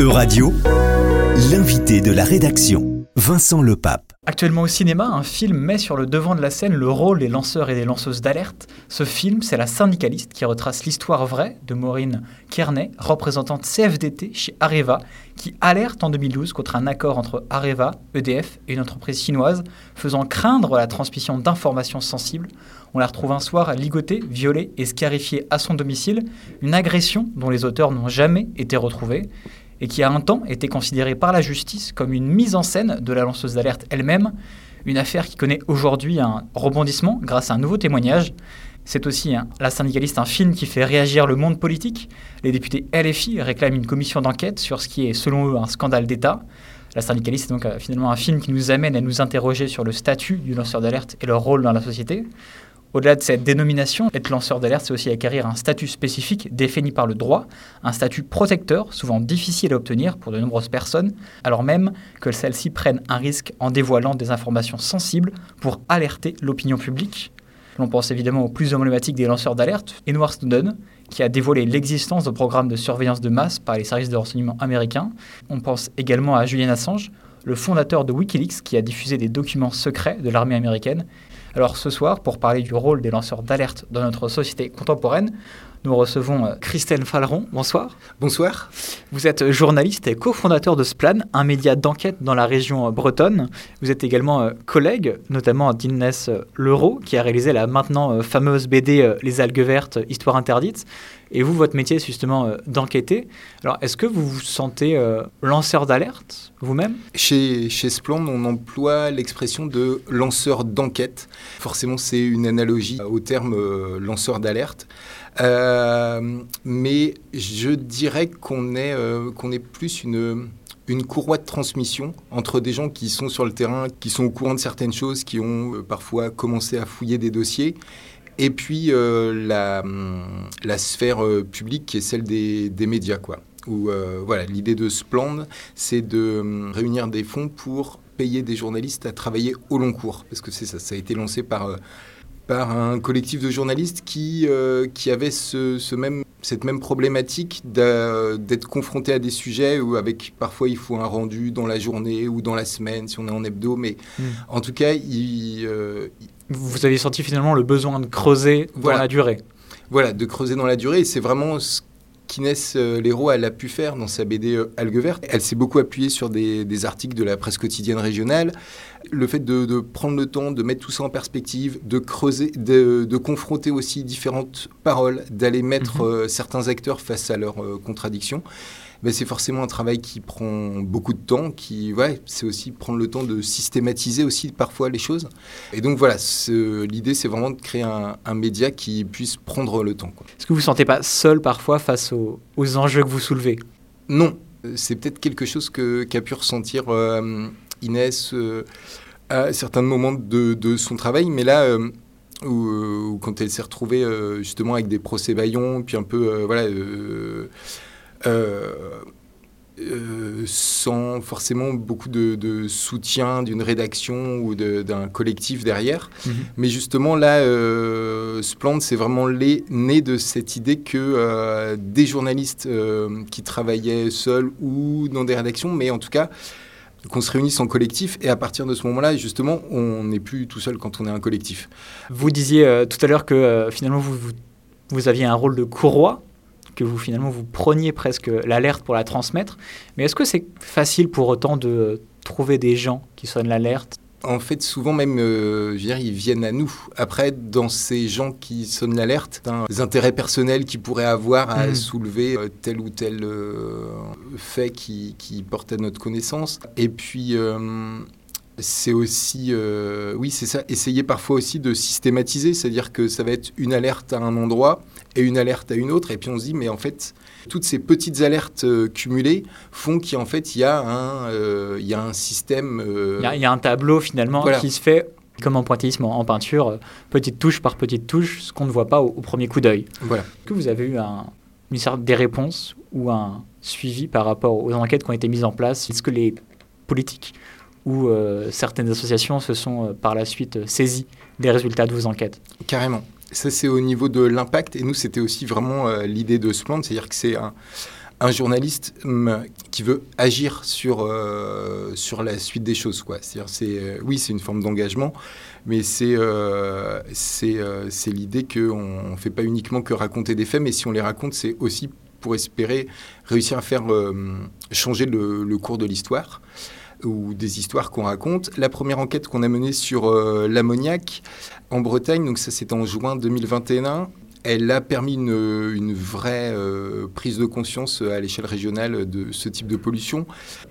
Euradio, l'invité de la rédaction, Vincent Lepape. Actuellement au cinéma, un film met sur le devant de la scène le rôle des lanceurs et des lanceuses d'alerte. Ce film, c'est La syndicaliste qui retrace l'histoire vraie de Maureen Kearney, représentante CFDT chez Areva, qui alerte en 2012 contre un accord entre Areva, EDF et une entreprise chinoise, faisant craindre la transmission d'informations sensibles. On la retrouve un soir ligotée, violée et scarifiée à son domicile, une agression dont les auteurs n'ont jamais été retrouvés et qui a un temps été considérée par la justice comme une mise en scène de la lanceuse d'alerte elle-même, une affaire qui connaît aujourd'hui un rebondissement grâce à un nouveau témoignage. C'est aussi La syndicaliste, un film qui fait réagir le monde politique. Les députés LFI réclament une commission d'enquête sur ce qui est selon eux un scandale d'État. La syndicaliste est donc euh, finalement un film qui nous amène à nous interroger sur le statut du lanceur d'alerte et leur rôle dans la société. Au-delà de cette dénomination, être lanceur d'alerte, c'est aussi acquérir un statut spécifique défini par le droit, un statut protecteur, souvent difficile à obtenir pour de nombreuses personnes, alors même que celles-ci prennent un risque en dévoilant des informations sensibles pour alerter l'opinion publique. L'on pense évidemment au plus emblématique des lanceurs d'alerte, Edward Snowden, qui a dévoilé l'existence de programmes de surveillance de masse par les services de renseignement américains. On pense également à Julian Assange, le fondateur de Wikileaks, qui a diffusé des documents secrets de l'armée américaine. Alors ce soir, pour parler du rôle des lanceurs d'alerte dans notre société contemporaine, nous recevons euh, Christine Falleron. Bonsoir. Bonsoir. Vous êtes journaliste et cofondateur de Splan, un média d'enquête dans la région euh, bretonne. Vous êtes également euh, collègue, notamment d'Inès Leroux, qui a réalisé la maintenant fameuse BD Les algues vertes, Histoire interdite. Et vous, votre métier, c'est justement d'enquêter. Alors, est-ce que vous vous sentez lanceur d'alerte vous-même? Chez, chez Splend, on emploie l'expression de lanceur d'enquête. Forcément, c'est une analogie au terme lanceur d'alerte. Euh, mais je dirais qu'on est, euh, qu'on est plus une, une courroie de transmission entre des gens qui sont sur le terrain, qui sont au courant de certaines choses, qui ont euh, parfois commencé à fouiller des dossiers, et puis la, la, sphère publique qui est celle des, des médias. Quoi. Où, voilà, L'idée de Splend, c'est de réunir des fonds pour payer des journalistes à travailler au long cours, parce que c'est ça a été lancé par par un collectif de journalistes qui, euh, qui avait ce, même, cette même problématique d'être confronté à des sujets où avec parfois il faut un rendu dans la journée ou dans la semaine si on est en hebdo, mais hmm. en tout cas, il, euh, vous avez senti finalement le besoin de creuser dans la durée. Voilà, de creuser dans la durée. Et c'est vraiment ce qu'Inès euh, Leroux elle a pu faire dans sa BD euh, Algue verte. Elle s'est beaucoup appuyée sur des, articles de la presse quotidienne régionale. Le fait de, prendre le temps de mettre tout ça en perspective, de creuser, de, confronter aussi différentes paroles, d'aller mettre mhm. euh, certains acteurs face à leurs contradictions c'est forcément un travail qui prend beaucoup de temps, qui, ouais, c'est aussi prendre le temps de systématiser aussi parfois les choses. Et donc voilà, l'idée c'est vraiment de créer un, média qui puisse prendre le temps. Est-ce que vous ne vous sentez pas seul parfois face aux, enjeux que vous soulevez? Non, c'est peut-être quelque chose qu'a pu ressentir euh, Inès euh, à certains moments de, son travail, mais là... Euh, quand elle s'est retrouvée justement avec des procès baillons, puis un peu voilà euh, euh, sans forcément beaucoup de, soutien d'une rédaction ou d'un collectif derrière. Mhm. Mais justement, là, euh, Splend, c'est vraiment les, né de cette idée que euh, des journalistes qui travaillaient seuls ou dans des rédactions, mais en tout cas, qu'on se réunisse en collectif et à partir de ce moment-là, justement, on n'est plus tout seul quand on est un collectif. Vous disiez tout à l'heure que finalement vous, vous, vous, aviez un rôle de courroie que vous finalement vous preniez presque l'alerte pour la transmettre. Mais est-ce que c'est facile pour autant de trouver des gens qui sonnent l'alerte? En fait, souvent même, euh, je veux dire, ils viennent à nous. Après, dans ces gens qui sonnent l'alerte, des intérêts personnels qu'ils pourraient avoir à hmm. soulever euh, tel ou tel euh, fait qui, qui, porte à notre connaissance. Et puis, c'est aussi, oui, c'est ça, essayer parfois aussi de systématiser, c'est-à-dire que ça va être une alerte à un endroit, et une alerte à une autre. Et puis on se dit, mais en fait, toutes ces petites alertes euh, cumulées font qu'en fait, il y, a un, euh, y a un système. Euh, il y, a un tableau finalement qui se fait comme en pointillisme en, peinture, petite touche par petite touche, ce qu'on ne voit pas au, premier coup d'œil. Voilà. Est-ce que vous avez eu un, une sorte des réponses ou un suivi par rapport aux enquêtes qui ont été mises en place? Est-ce que les politiques ou certaines associations se sont par la suite saisies des résultats de vos enquêtes Carrément. Ça, c'est au niveau de l'impact. Et nous, c'était aussi vraiment euh, l'idée de Splend, c'est-à-dire que c'est un, journaliste hum, qui veut agir sur, euh, sur la suite des choses. Quoi. C'est, c'est, oui, c'est une forme d'engagement, mais c'est, c'est, l'idée qu'on ne fait pas uniquement que raconter des faits, mais si on les raconte, c'est aussi pour espérer réussir à faire changer le, cours de l'histoire ou des histoires qu'on raconte. La première enquête qu'on a menée sur l'ammoniac en Bretagne, donc ça c'était en juin 2021, elle a permis une, vraie euh, prise de conscience à l'échelle régionale de ce type de pollution.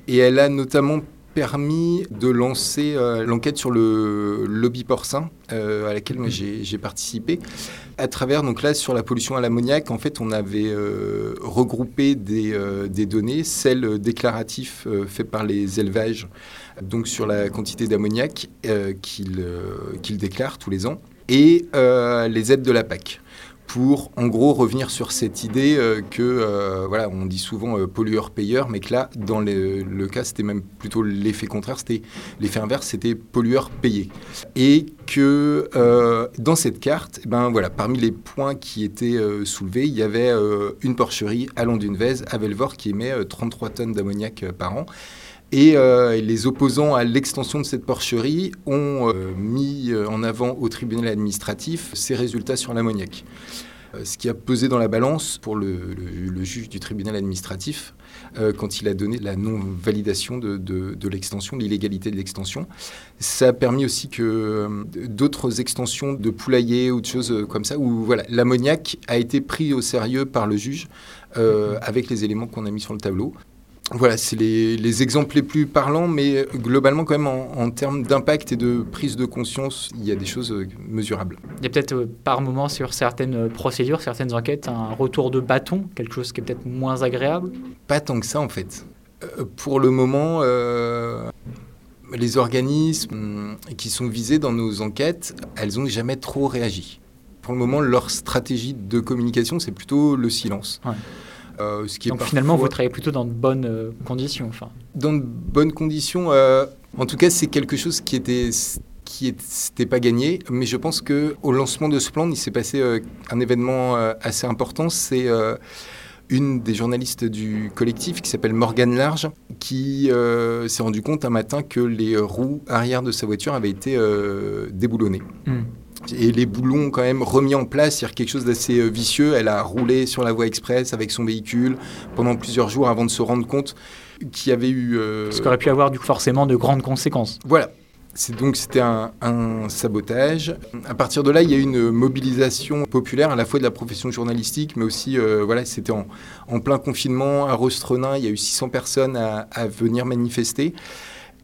Et elle a notamment permis de lancer euh, l'enquête sur le lobby porcin euh, à laquelle j'ai participé. À travers, donc là, sur la pollution à l'ammoniac, en fait, on avait regroupé des, des, données, celles déclaratives faites par les élevages, donc sur la quantité d'ammoniac qu'ils déclarent tous les ans, et les aides de la PAC pour en gros revenir sur cette idée euh, que euh, voilà on dit souvent euh, pollueur payeur mais que là dans le, cas c'était même plutôt l'effet contraire c'était l'effet inverse c'était pollueur payé. Et que dans cette carte eh ben voilà parmi les points qui étaient soulevés il y avait une porcherie à Londunvez à Velvor qui émet 33 tonnes d'ammoniac par an et les opposants à l'extension de cette porcherie ont mis en avant au tribunal administratif ces résultats sur l'ammoniac. Euh, ce qui a pesé dans la balance pour le, juge du tribunal administratif euh, quand il a donné la non-validation de, l'extension, l'illégalité de l'extension. Ça a permis aussi que euh, d'autres extensions de poulaillers ou de choses comme ça, où voilà, l'ammoniac a été pris au sérieux par le juge avec les éléments qu'on a mis sur le tableau. Voilà, c'est les, exemples les plus parlants, mais globalement, quand même, en, termes d'impact et de prise de conscience, il y a des choses euh, mesurables. Il y a peut-être euh, par moment sur certaines euh, procédures, certaines enquêtes, un retour de bâton, quelque chose qui est peut-être moins agréable? Pas tant que ça, en fait. pour le moment, les organismes qui sont visés dans nos enquêtes, elles n'ont jamais trop réagi. Pour le moment, leur stratégie de communication, c'est plutôt le silence. Euh, ce qui Donc finalement, vous travaillez plutôt dans de bonnes euh, conditions. Enfin. Dans de bonnes conditions. Euh, en tout cas, c'est quelque chose qui était qui n'était pas gagné, mais je pense que au lancement de ce plan, il s'est passé un événement assez important. C'est une des journalistes du collectif qui s'appelle Morgane Large, qui s'est rendu compte un matin que les roues arrière de sa voiture avaient été déboulonnées. Hmm et les boulons quand même remis en place, c'est quelque chose d'assez euh, vicieux. Elle a roulé sur la voie express avec son véhicule pendant plusieurs jours avant de se rendre compte qu'il y avait eu... Euh... Ce qui aurait pu avoir du coup, forcément de grandes conséquences. Voilà. Donc c'était un, sabotage. À partir de là, il y a eu une mobilisation populaire à la fois de la profession journalistique, mais aussi, euh, voilà, c'était en, plein confinement à Rostrenin, il y a eu 600 personnes à, à venir manifester.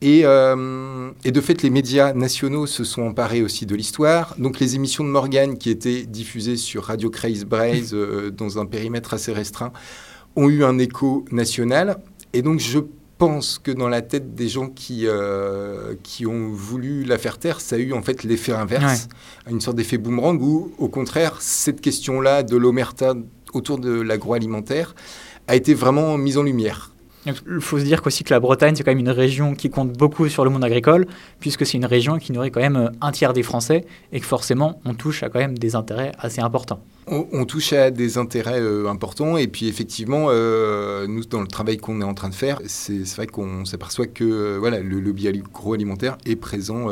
Euh, et, de fait, les médias nationaux se sont emparés aussi de l'histoire. Donc les émissions de Morgan, qui étaient diffusées sur Radio Craze Braze euh, dans un périmètre assez restreint, ont eu un écho national. Et donc je pense que dans la tête des gens qui, euh, qui ont voulu la faire taire, ça a eu en fait l'effet inverse, une sorte d'effet boomerang, où au contraire, cette question-là de l'omerta autour de l'agroalimentaire a été vraiment mise en lumière. Il faut se dire qu'aussi que la Bretagne, c'est quand même une région qui compte beaucoup sur le monde agricole, puisque c'est une région qui nourrit quand même euh, un tiers des Français, et que forcément, on touche à quand même des intérêts assez importants. On, touche à des intérêts euh, importants, et puis effectivement, euh, nous, dans le travail qu'on est en train de faire, c'est vrai qu'on s'aperçoit que voilà, le lobby agroalimentaire est présent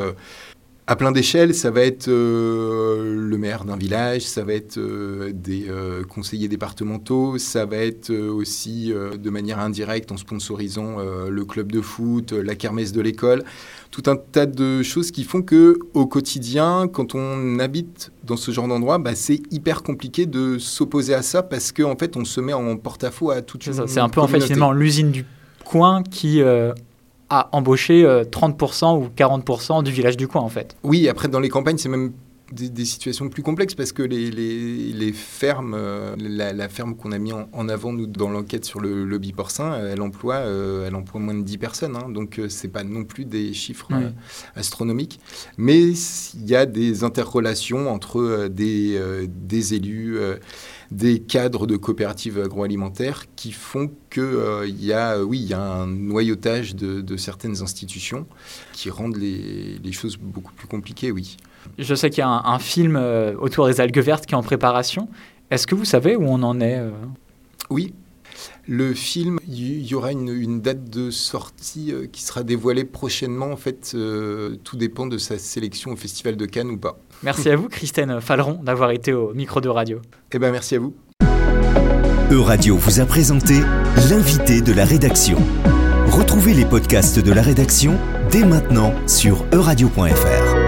à plein d'échelles, ça va être euh, le maire d'un village, ça va être euh, des euh, conseillers départementaux, ça va être aussi de manière indirecte en sponsorisant le club de foot, la kermesse de l'école, tout un tas de choses qui font que au quotidien, quand on habite dans ce genre d'endroit, bah, c'est hyper compliqué de s'opposer à ça parce qu'en en fait, on se met en porte-à-faux à toute chose. C'est un peu en fait finalement l'usine du coin qui à embaucher 30% euh, ou 40% du village du coin, en fait. Oui, après, dans les campagnes, c'est même des, situations plus complexes parce que les, les, fermes, euh, la, ferme qu'on a mis en, avant nous dans l'enquête sur le lobby porcin, euh, elle emploie, elle emploie moins de 10 personnes, hein, donc c'est pas non plus des chiffres astronomiques, mais il y a des interrelations entre des, des élus des cadres de coopératives agroalimentaires qui font qu'il euh, y, a, oui, y a un noyautage de, certaines institutions qui rendent les, choses beaucoup plus compliquées, oui. Je sais qu'il y a un, film euh, autour des algues vertes qui est en préparation. Est-ce que vous savez où on en est euh? Oui. Le film, il y, aura une, date de sortie euh, qui sera dévoilée prochainement. En fait, euh, tout dépend de sa sélection au Festival de Cannes ou pas. Merci à vous, Christine Falleron, d'avoir été au micro de radio. Eh bien, merci à vous. Euradio vous a présenté l'invité de la rédaction. Retrouvez les podcasts de la rédaction dès maintenant sur euradio.fr.